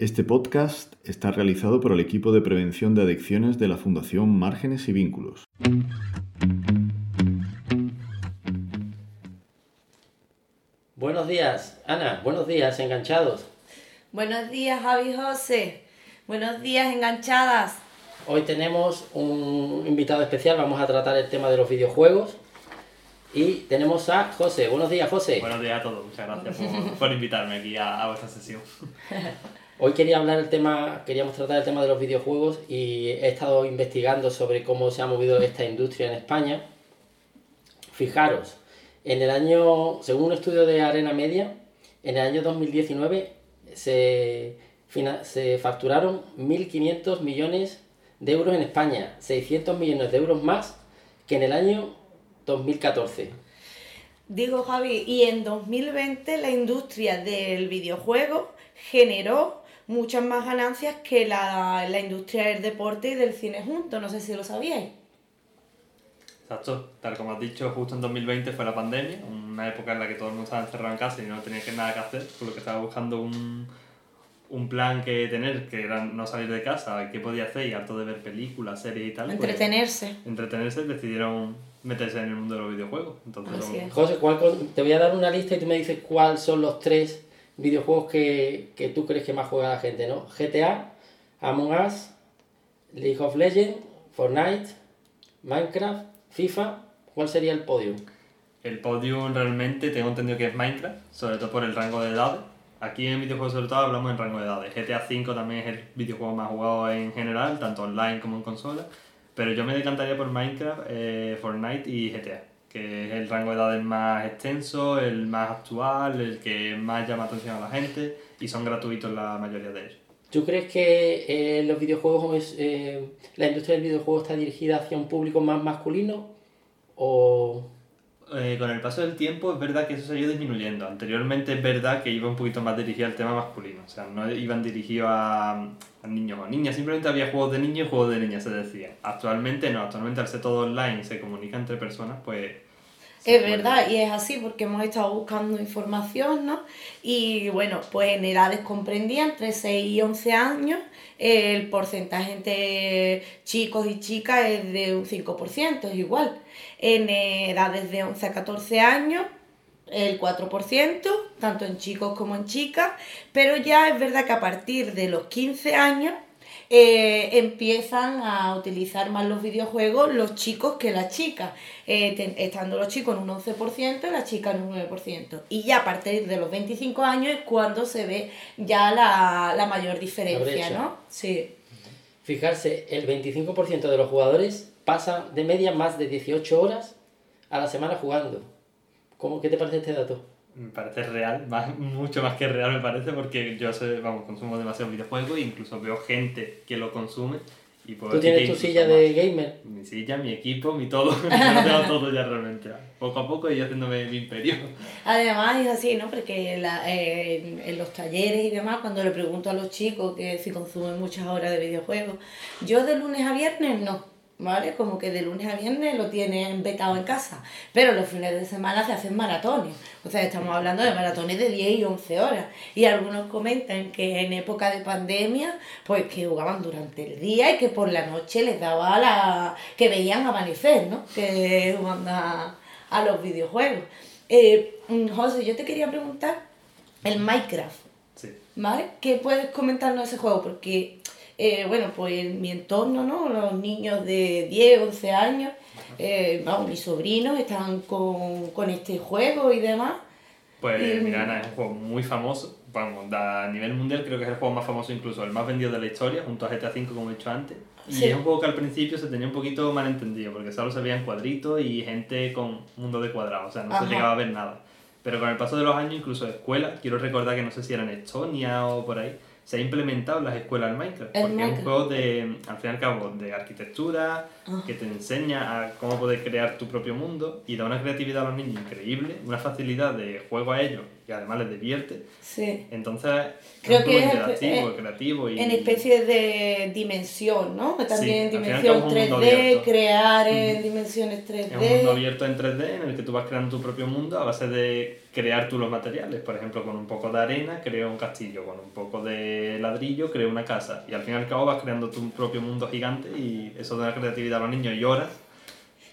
Este podcast está realizado por el equipo de prevención de adicciones de la Fundación Márgenes y Vínculos. Buenos días, Ana. Buenos días, enganchados. Buenos días, Javi José. Buenos días, enganchadas. Hoy tenemos un invitado especial. Vamos a tratar el tema de los videojuegos. Y tenemos a José. Buenos días, José. Buenos días a todos. Muchas gracias por, por invitarme aquí a, a vuestra sesión. Hoy quería hablar el tema, queríamos tratar el tema de los videojuegos y he estado investigando sobre cómo se ha movido esta industria en España. Fijaros, en el año, según un estudio de Arena Media, en el año 2019 se, se facturaron 1.500 millones de euros en España, 600 millones de euros más que en el año 2014. Digo, Javi, y en 2020 la industria del videojuego generó muchas más ganancias que la, la industria del deporte y del cine juntos. No sé si lo sabíais. Exacto, tal como has dicho, justo en 2020 fue la pandemia, una época en la que todo el mundo estaba encerrado en casa y no tenía que nada que hacer, por lo que estaba buscando un, un plan que tener, que era no salir de casa, qué podía hacer y harto de ver películas, series y tal. pues, Entretenerse. entretenerse, decidieron meterse en el mundo de los videojuegos. Entonces, Así lo- es. José, ¿cuál te voy a dar una lista y tú me dices cuáles son los tres videojuegos que, que tú crees que más juega la gente, ¿no? GTA, Among Us, League of Legends, Fortnite, Minecraft, FIFA. ¿Cuál sería el podio? El podium realmente tengo entendido que es Minecraft, sobre todo por el rango de edades. Aquí en videojuegos sobre todo hablamos en rango de edades. GTA V también es el videojuego más jugado en general, tanto online como en consola. Pero yo me decantaría por Minecraft, eh, Fortnite y GTA, que es el rango de edades más extenso, el más actual, el que más llama atención a la gente y son gratuitos la mayoría de ellos. ¿Tú crees que eh, los videojuegos, eh, la industria del videojuego está dirigida hacia un público más masculino? ¿O Eh, con el paso del tiempo es verdad que eso se ha ido disminuyendo. Anteriormente es verdad que iba un poquito más dirigido al tema masculino. O sea, no iban dirigidos a, niños o niñas. Simplemente había juegos de niños y juegos de niñas, se decía. Actualmente no. Actualmente al ser todo online y se comunica entre personas, pues... Es verdad, y es así porque hemos estado buscando información, ¿no? Y bueno, pues en edades comprendidas entre 6 y 11 años, el porcentaje entre chicos y chicas es de un 5%, es igual. En edades de 11 a 14 años, el 4%, tanto en chicos como en chicas, pero ya es verdad que a partir de los 15 años eh, empiezan a utilizar más los videojuegos los chicos que las chicas, eh, ten- estando los chicos en un 11% y las chicas en un 9%. Y ya a partir de los 25 años es cuando se ve ya la, la mayor diferencia. ¿no? Sí. fijarse, el 25% de los jugadores pasan de media más de 18 horas a la semana jugando? ¿Cómo, ¿Qué te parece este dato? Me parece real, más, mucho más que real me parece, porque yo sé, vamos, consumo demasiados videojuegos e incluso veo gente que lo consume. Y puedo ¿Tú tienes tu silla más. de gamer? Mi silla, mi equipo, mi todo. Yo lo tengo todo ya realmente. Poco a poco y haciéndome mi imperio. Además es así, ¿no? Porque la- eh, en, en los talleres y demás, cuando le pregunto a los chicos que si consumen muchas horas de videojuegos, yo de lunes a viernes no, ¿vale? Como que de lunes a viernes lo tienen vetado en casa, pero los fines de semana se hacen maratones, o sea, estamos hablando de maratones de 10 y 11 horas, y algunos comentan que en época de pandemia, pues que jugaban durante el día y que por la noche les daba la... que veían amanecer, ¿no? Que jugando a, a los videojuegos. Eh, mm, José, yo te quería preguntar el Minecraft, Sí. ¿vale? ¿Qué puedes comentarnos de ese juego? Porque, eh, bueno, pues mi entorno, ¿no? Los niños de 10, 11 años, eh, vamos, mis sobrinos están con, con este juego y demás. Pues mira, Ana, es un juego muy famoso. Vamos, a nivel mundial creo que es el juego más famoso, incluso el más vendido de la historia, junto a GTA V, como he dicho antes. Y es un juego que al principio se tenía un poquito mal entendido, porque solo se veían cuadritos y gente con mundo de cuadrados, o sea, no Ajá. se llegaba a ver nada. Pero con el paso de los años, incluso escuelas, quiero recordar que no sé si era en Estonia o por ahí, se ha implementado en las escuelas el Minecraft. El porque es un juego de, al fin y al cabo, de arquitectura, Ajá. que te enseña a cómo poder crear tu propio mundo y da una creatividad a los niños increíble, una facilidad de juego a ellos y además les divierte. Sí. Entonces, Creo es que es interactivo, eh, creativo y... En especie de dimensión, ¿no? También Sí, dimensión es un mundo 3D, abierto. crear en dimensiones 3D. Es un mundo abierto en 3D en el que tú vas creando tu propio mundo a base de crear tú los materiales. Por ejemplo, con un poco de arena creo un castillo, con un poco de ladrillo creo una casa. Y al fin y al cabo vas creando tu propio mundo gigante y eso da creatividad a los niños y horas.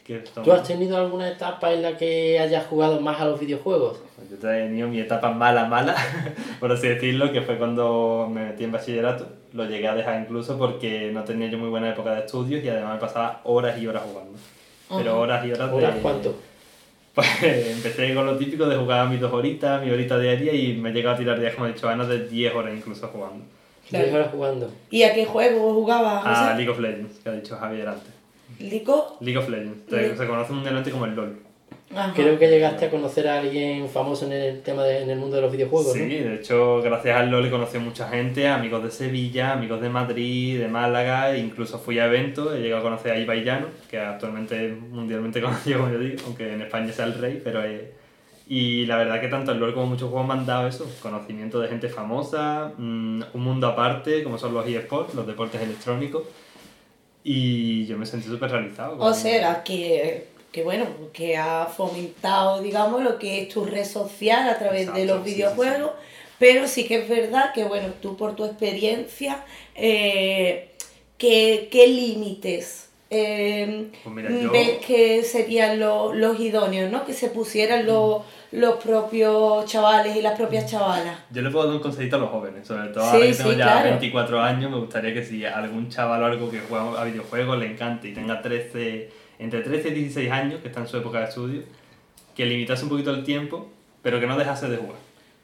Que ¿Tú has tenido alguna etapa en la que hayas jugado más a los videojuegos? Yo he tenido mi etapa mala, mala, por así decirlo, que fue cuando me metí en bachillerato. Lo llegué a dejar incluso porque no tenía yo muy buena época de estudios y además me pasaba horas y horas jugando. Pero Ajá. horas y horas de... ¿Horas cuánto? Pues empecé con lo típico de jugar mis dos horitas, mi horita diaria y me he llegado a tirar días, como he dicho Ana, de 10 horas incluso jugando. Claro. ¿Diez horas jugando? ¿Y a qué juego jugabas? A? League of Legends, que ha dicho Javier antes. ¿Lico? League of Legends, League. se, conoce mundialmente como el LOL. Ajá. Creo que llegaste a conocer a alguien famoso en el tema de, en el mundo de los videojuegos, Sí, ¿no? de hecho, gracias al LOL he conocido mucha gente, amigos de Sevilla, amigos de Madrid, de Málaga, e incluso fui a eventos, he llegado a conocer a Ibai Llano, que actualmente es mundialmente conocido, como yo digo, aunque en España sea el rey, pero es... Y la verdad que tanto el LOL como muchos juegos me han dado eso, conocimiento de gente famosa, mm, un mundo aparte, como son los eSports, los deportes electrónicos, y yo me sentí súper realizado. O sea, que, que bueno, que ha fomentado, digamos, lo que es tu red social a través de los sí, sí, videojuegos, pero sí que es verdad que, bueno, tú por tu experiencia, eh, ¿qué, qué límites eh, Pues mira, yo- ves que serían lo- los idóneos, ¿no? Que se pusieran los, los propios chavales y las propias chavalas. Yo le puedo dar un consejito a los jóvenes, sobre todo Sí, ahora que tengo sí, ya claro. 24 años, me gustaría que si algún chaval o algo que juega a videojuegos le encante y tenga 13, entre 13 y 16 años, que está en su época de estudio, que limitase un poquito el tiempo, pero que no dejase de jugar.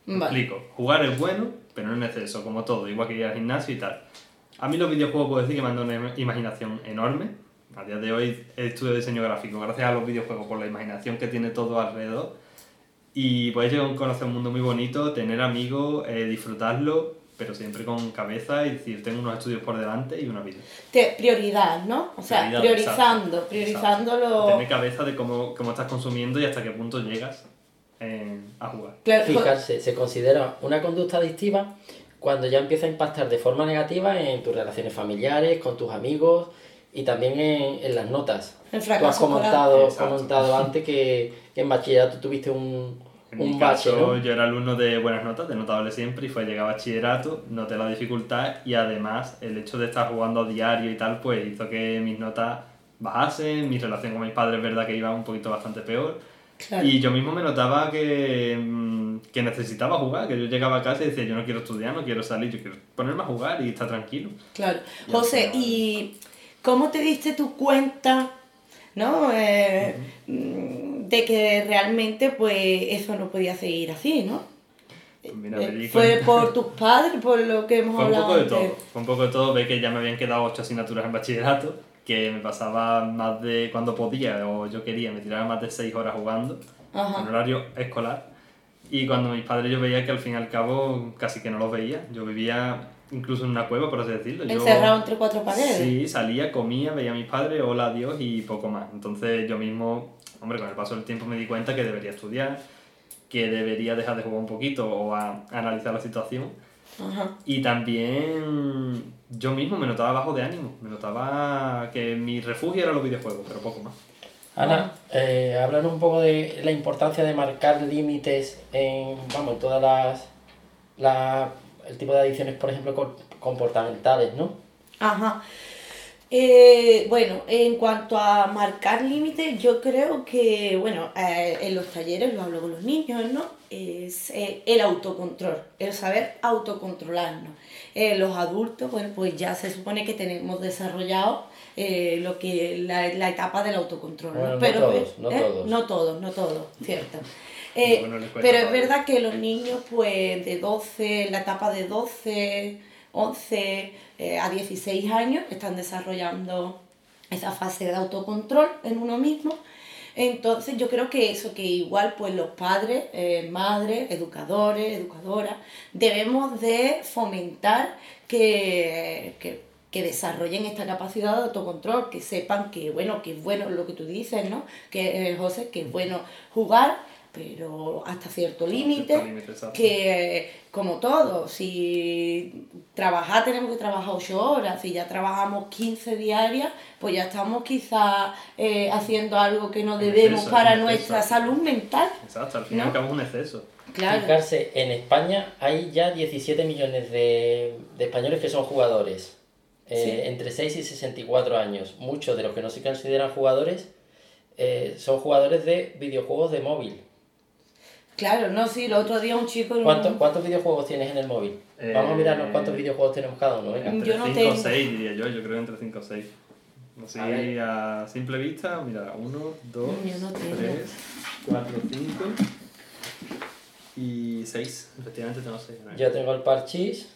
Vale. explico, jugar es bueno, pero no en exceso, como todo, igual que ir al gimnasio y tal. A mí los videojuegos puedo decir que me han dado una im- imaginación enorme. A día de hoy estudio diseño gráfico gracias a los videojuegos por la imaginación que tiene todo alrededor. Y puedes llegar a conocer un mundo muy bonito, tener amigos, eh, disfrutarlo, pero siempre con cabeza y decir, tengo unos estudios por delante y una vida. Te- prioridad, ¿no? O sea, Prioridad, priorizando, exacto, priorizando exacto. lo... Tener cabeza de cómo, cómo estás consumiendo y hasta qué punto llegas eh, a jugar. Claro, Fijarse, se considera una conducta adictiva cuando ya empieza a impactar de forma negativa en tus relaciones familiares, con tus amigos y también en, en las notas. El Tú has fracaso comentado, comentado antes que, que en bachillerato tuviste un, En un mi bache, caso, ¿no? yo era alumno de buenas notas, de notable siempre, y fue llegar a bachillerato, noté la dificultad y además el hecho de estar jugando a diario y tal, pues hizo que mis notas bajasen, mi relación con mis padres es verdad que iba un poquito bastante peor. Claro. Y yo mismo me notaba que, mm, que necesitaba jugar, que yo llegaba a casa y decía, yo no quiero estudiar, no quiero salir, yo quiero ponerme a jugar y estar tranquilo. Claro. Y José, ¿y cómo te diste tu cuenta, no? Eh, mm, de que realmente, pues, eso no podía seguir así, ¿no? Pues mira, Eh, ¿Fue por tus padres, por lo que hemos Fue un hablado poco de antes? todo, fue un poco de todo, ve que ya me habían quedado ocho asignaturas en bachillerato, que me pasaba más de cuando podía o yo quería, me tiraba más de seis horas jugando, Ajá. en horario escolar, y cuando mis padres yo veía que al fin y al cabo casi que no los veía, yo vivía incluso en una cueva, por así decirlo. Yo- Encerrado entre cuatro paredes. Sí, salía, comía, veía a mis padres, hola, adiós y poco más. Entonces yo mismo, hombre, con el paso del tiempo me di cuenta que debería estudiar, que debería dejar de jugar un poquito o a, analizar la situación. Ajá. Y también yo mismo me notaba bajo de ánimo, me notaba que mi refugio era los videojuegos, pero poco más. Ana, eh, háblanos un poco de la importancia de marcar límites en, vamos, en todas las, las- el tipo de adicciones, por ejemplo, comportamentales, ¿no? Ajá. Eh, bueno, en cuanto a marcar límites, yo creo que, bueno, eh, en los talleres lo hablo con los niños, ¿no? Es eh, el autocontrol, el saber autocontrolarnos. Eh, los adultos, bueno, pues ya se supone que tenemos desarrollado lo que la, la etapa del autocontrol, ¿no? Bueno, no Pero, todos, no todos. No todos, no todos, cierto. Eh, Bueno, pero es verdad que los niños, pues de 12, en la etapa de 12, 11 eh, a 16 años, están desarrollando esa fase de autocontrol en uno mismo. Entonces yo creo que eso, que igual pues los padres, eh, madres, educadores, educadoras, debemos de fomentar que, que, que desarrollen esta capacidad de autocontrol, que sepan que bueno, que es bueno lo que tú dices, ¿no? Que eh, José, que es bueno jugar pero hasta cierto límite, que como todo, si trabajar tenemos que trabajar 8 horas, si ya trabajamos 15 diarias, pues ya estamos quizás eh, haciendo algo que no debemos exceso, para nuestra salud mental. Exacto, al fin y al ¿No? un exceso. Claro. Fijarse, en España hay ya 17 millones de, de españoles que son jugadores, eh, Sí. entre 6 y 64 años. Muchos de los que no se consideran jugadores eh, son jugadores de videojuegos de móvil. Claro, no, sí, el otro día un chico... ¿Cuántos, cuántos videojuegos tienes en el móvil? Eh, Vamos a mirarnos cuántos videojuegos tenemos cada uno. venga. Entre Yo no 5 tengo. o 6 diría yo, yo creo entre 5 o 6. Así A a simple vista, mira, 1, 2, Yo no tengo. 3, 4, 5 y 6. Efectivamente tengo 6. Yo tengo el parchís,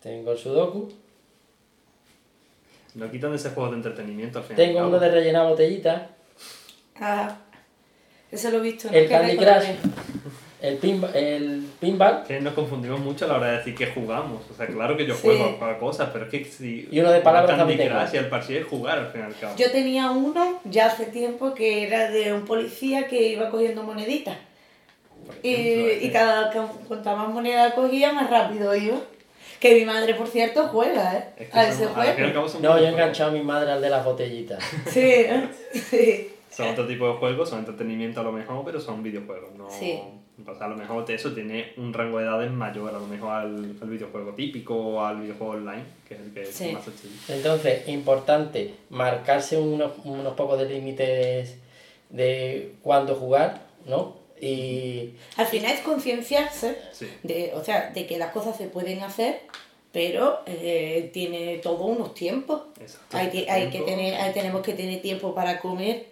tengo el sudoku, No quitan de ese juego de entretenimiento al final. tengo uno de rellenar botellitas, Ah, eso lo he visto. ¿no? el Candy. Crush, el, pin, el pinball Que nos confundimos mucho a la hora de decir que jugamos. O sea, claro que yo Sí. juego a cosas, pero es que si. Y uno de palabras Candy. Crush y el parche es jugar al fin y al cabo. Yo tenía uno ya hace tiempo que era de un policía que iba cogiendo moneditas. Y, y eh, cada que cuanta más moneda cogía, más rápido iba. Que mi madre, por cierto, juega, ¿eh? es que a ese juego. No, yo he enganchado a mi madre al de las botellitas. Sí, ¿eh? sí. Son otro tipo de juegos, son entretenimiento a lo mejor, pero son videojuegos. No, Sí. o sea, a lo mejor eso tiene un rango de edades mayor, a lo mejor al, al videojuego típico o al videojuego online, que es el que es más accesible. Entonces, importante marcarse unos, unos pocos de límites de cuándo jugar, ¿no? Y Al final es concienciarse Sí. de, o sea, de que las cosas se pueden hacer, pero eh, tiene todo unos tiempos. Exacto. Hay, que- hay que tener, hay- tenemos que tener tiempo para comer,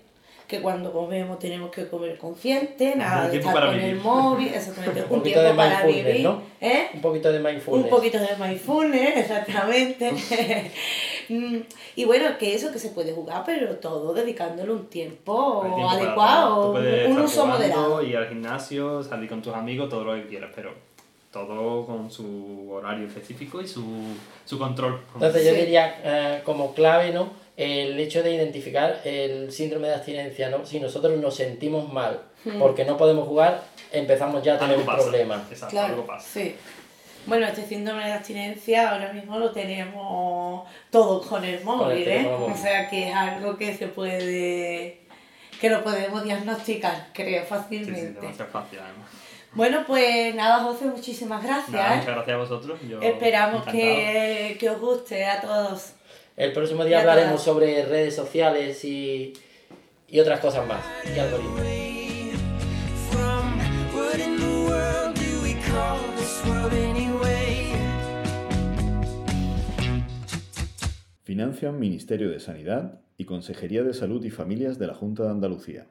que cuando comemos tenemos que comer consciente, nada de estar con el móvil, exactamente, un, poquito tiempo de para mindfulness, vivir, ¿no? ¿eh? un poquito de mindfulness. Un poquito de mindfulness, exactamente. Mm, y bueno, que eso que se puede jugar, pero todo dedicándole un tiempo adecuado, un uso moderado. Ir al gimnasio, salir con tus amigos, todo lo que quieras, pero todo con su horario específico y su, su control. Entonces yo diría eh, como clave, ¿no? El hecho de identificar el síndrome de abstinencia, ¿no? Si nosotros nos sentimos mal porque no podemos jugar, empezamos ya a tener algo un pasa. problema. Exacto, Claro, algo pasa. sí. Bueno, este síndrome de abstinencia ahora mismo lo tenemos todos con el móvil, ¿eh? móvil. O sea que es algo que se puede, que lo podemos diagnosticar, creo, Sí, sí, fácilmente. demasiado fácil además. bueno, pues nada, José, muchísimas gracias. Nada, ¿eh? muchas gracias a vosotros. Yo Esperamos que, que os guste a todos. El próximo día hablaremos sobre redes sociales y, y otras cosas más. Y algoritmos. Financian Ministerio de Sanidad y Consejería de Salud y Familias de la Junta de Andalucía.